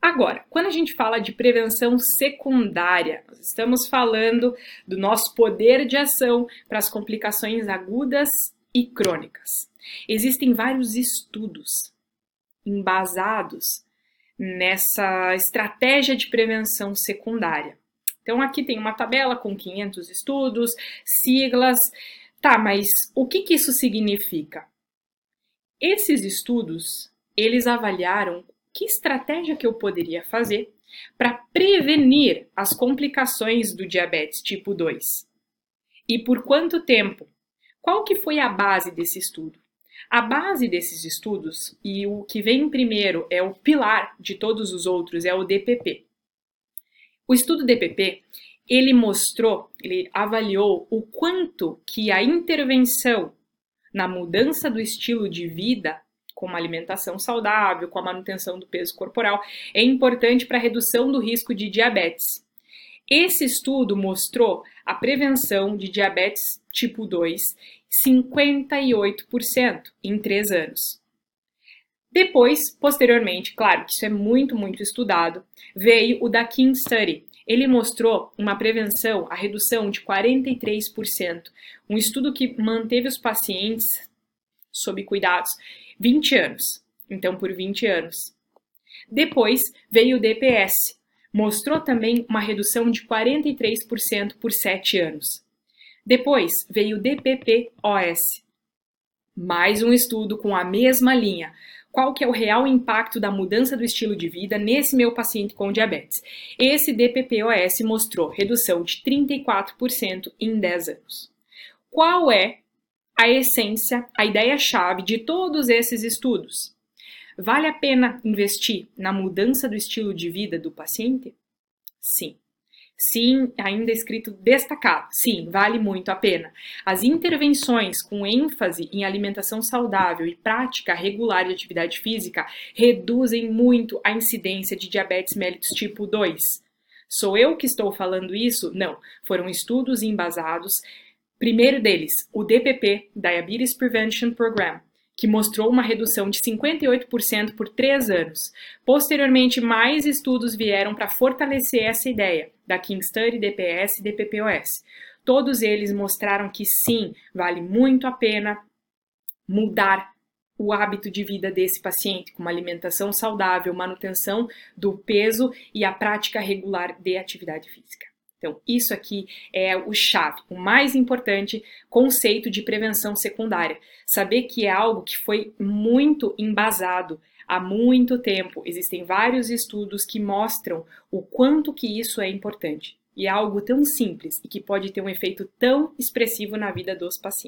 Agora, quando a gente fala de prevenção secundária, nós estamos falando do nosso poder de ação para as complicações agudas e crônicas. Existem vários estudos embasados nessa estratégia de prevenção secundária. Então, aqui tem uma tabela com 500 estudos, siglas. Tá, mas o que, que isso significa? Esses estudos, eles avaliaram que estratégia que eu poderia fazer para prevenir as complicações do diabetes tipo 2? E por quanto tempo? Qual que foi a base desse estudo? A base desses estudos, e o que vem primeiro é o pilar de todos os outros, é o DPP. O estudo DPP, ele mostrou, ele avaliou o quanto que a intervenção na mudança do estilo de vida com uma alimentação saudável, com a manutenção do peso corporal, é importante para a redução do risco de diabetes. Esse estudo mostrou a prevenção de diabetes tipo 2 58% em 3 anos. Depois, posteriormente, claro que isso é muito, muito estudado, veio o da King Study. Ele mostrou uma prevenção, a redução de 43%, um estudo que manteve os pacientes sob cuidados 20 anos. Então, por 20 anos. Depois veio o DPS, mostrou também uma redução de 43% por 7 anos. Depois veio o DPP-OS, mais um estudo com a mesma linha. Qual que é o real impacto da mudança do estilo de vida nesse meu paciente com diabetes? Esse DPP-OS mostrou redução de 34% em 10 anos. Qual é a essência, a ideia-chave de todos esses estudos? Vale a pena investir na mudança do estilo de vida do paciente? Sim. Sim, ainda escrito destacado. Sim, vale muito a pena. As intervenções com ênfase em alimentação saudável e prática regular de atividade física reduzem muito a incidência de diabetes mellitus tipo 2. Sou eu que estou falando isso? Não. Foram estudos embasados. Primeiro deles, o DPP, Diabetes Prevention Program, que mostrou uma redução de 58% por três anos. Posteriormente, mais estudos vieram para fortalecer essa ideia da King Study, DPS e DPPOS. Todos eles mostraram que sim, vale muito a pena mudar o hábito de vida desse paciente com uma alimentação saudável, manutenção do peso e a prática regular de atividade física. Então, isso aqui é o chave, o mais importante conceito de prevenção secundária. Saber que é algo que foi muito embasado há muito tempo. Existem vários estudos que mostram o quanto que isso é importante. E é algo tão simples e que pode ter um efeito tão expressivo na vida dos pacientes.